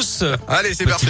tous. Allez, c'est parti.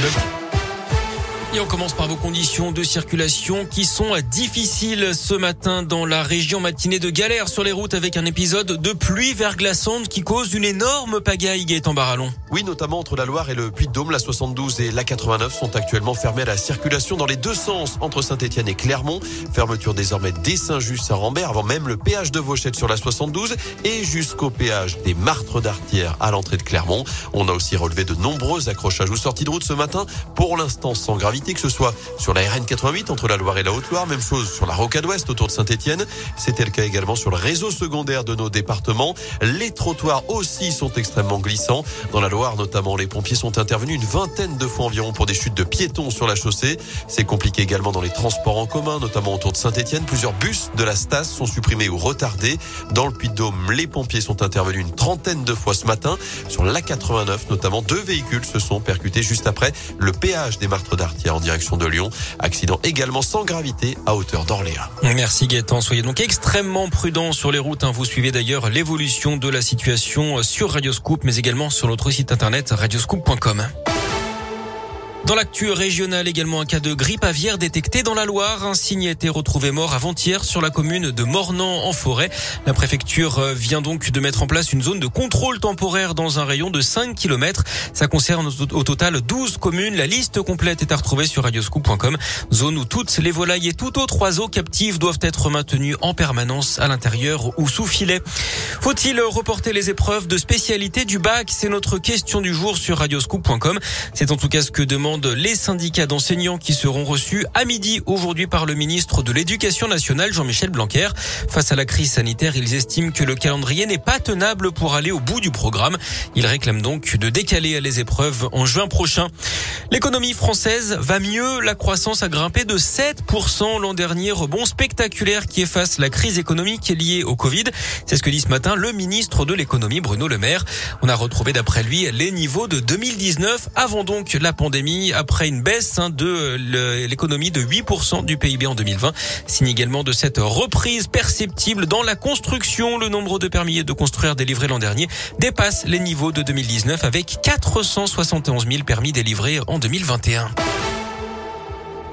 Et on commence par vos conditions de circulation qui sont difficiles ce matin dans la région matinée de galère sur les routes avec un épisode de pluie verglaçante qui cause une énorme pagaille en Barallon. Oui, notamment entre la Loire et le Puy-de-Dôme, la 72 et la 89 sont actuellement fermées à la circulation dans les deux sens entre Saint-Etienne et Clermont. Fermeture désormais dès Saint-Just à Rambert avant même le péage de Vauchette sur la 72 et jusqu'au péage des Martres d'Artière à l'entrée de Clermont. On a aussi relevé de nombreux accrochages ou sorties de route ce matin, pour l'instant sans gravité que ce soit sur la RN 88 entre la Loire et la Haute-Loire, même chose sur la Rocade Ouest autour de Saint-Etienne. C'était le cas également sur le réseau secondaire de nos départements. Les trottoirs aussi sont extrêmement glissants. Dans la Loire notamment, les pompiers sont intervenus une vingtaine de fois environ pour des chutes de piétons sur la chaussée. C'est compliqué également dans les transports en commun, notamment autour de Saint-Etienne. Plusieurs bus de la Stas sont supprimés ou retardés. Dans le Puy-de-Dôme, les pompiers sont intervenus une trentaine de fois ce matin. Sur la 89, notamment, deux véhicules se sont percutés juste après le péage des Martres en direction de Lyon. Accident également sans gravité à hauteur d'Orléans. Merci Gaëtan. Soyez donc extrêmement prudents sur les routes. Hein. Vous suivez d'ailleurs l'évolution de la situation sur Radioscoop, mais également sur notre site internet radioscoop.com. Dans l'actu régional également un cas de grippe aviaire détecté dans la Loire. Un signe a été retrouvé mort avant-hier sur la commune de Mornan en forêt. La préfecture euh, vient donc de mettre en place une zone de contrôle temporaire dans un rayon de 5 km. Ça concerne au total 12 communes. La liste complète est à retrouver sur radioscoop.com. Zone où toutes les volailles et tout autre oiseau captif doivent être maintenus en permanence à l'intérieur ou sous filet. Faut-il reporter les épreuves de spécialité du bac? C'est notre question du jour sur radioscoop.com. C'est en tout cas ce que demande les syndicats d'enseignants qui seront reçus à midi aujourd'hui par le ministre de l'Éducation nationale Jean-Michel Blanquer. Face à la crise sanitaire, ils estiment que le calendrier n'est pas tenable pour aller au bout du programme. Ils réclament donc de décaler les épreuves en juin prochain. L'économie française va mieux. La croissance a grimpé de 7% l'an dernier. Rebond spectaculaire qui efface la crise économique liée au Covid. C'est ce que dit ce matin le ministre de l'économie Bruno Le Maire. On a retrouvé d'après lui les niveaux de 2019 avant donc la pandémie après une baisse hein, de l'économie de 8% du PIB en 2020. Signe également de cette reprise perceptible dans la construction. Le nombre de permis de construire délivrés l'an dernier dépasse les niveaux de 2019 avec 471 000 permis délivrés en 2021.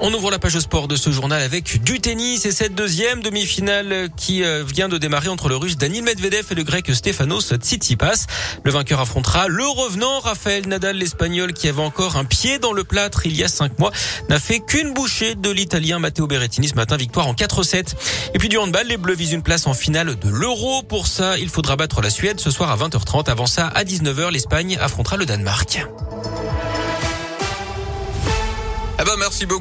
On ouvre la page sport de ce journal avec du tennis et cette deuxième demi-finale qui euh, vient de démarrer entre le russe Daniil Medvedev et le grec Stefanos Tsitsipas. Le vainqueur affrontera le revenant Rafael Nadal, l'espagnol qui avait encore un pied dans le plâtre il y a cinq mois, n'a fait qu'une bouchée de l'italien Matteo Berrettini ce matin, victoire en 4-7. Et puis du handball, les Bleus visent une place en finale de l'Euro. Pour ça, il faudra battre la Suède ce soir à 20h30. Avant ça, à 19h, l'Espagne affrontera le Danemark. Merci beaucoup.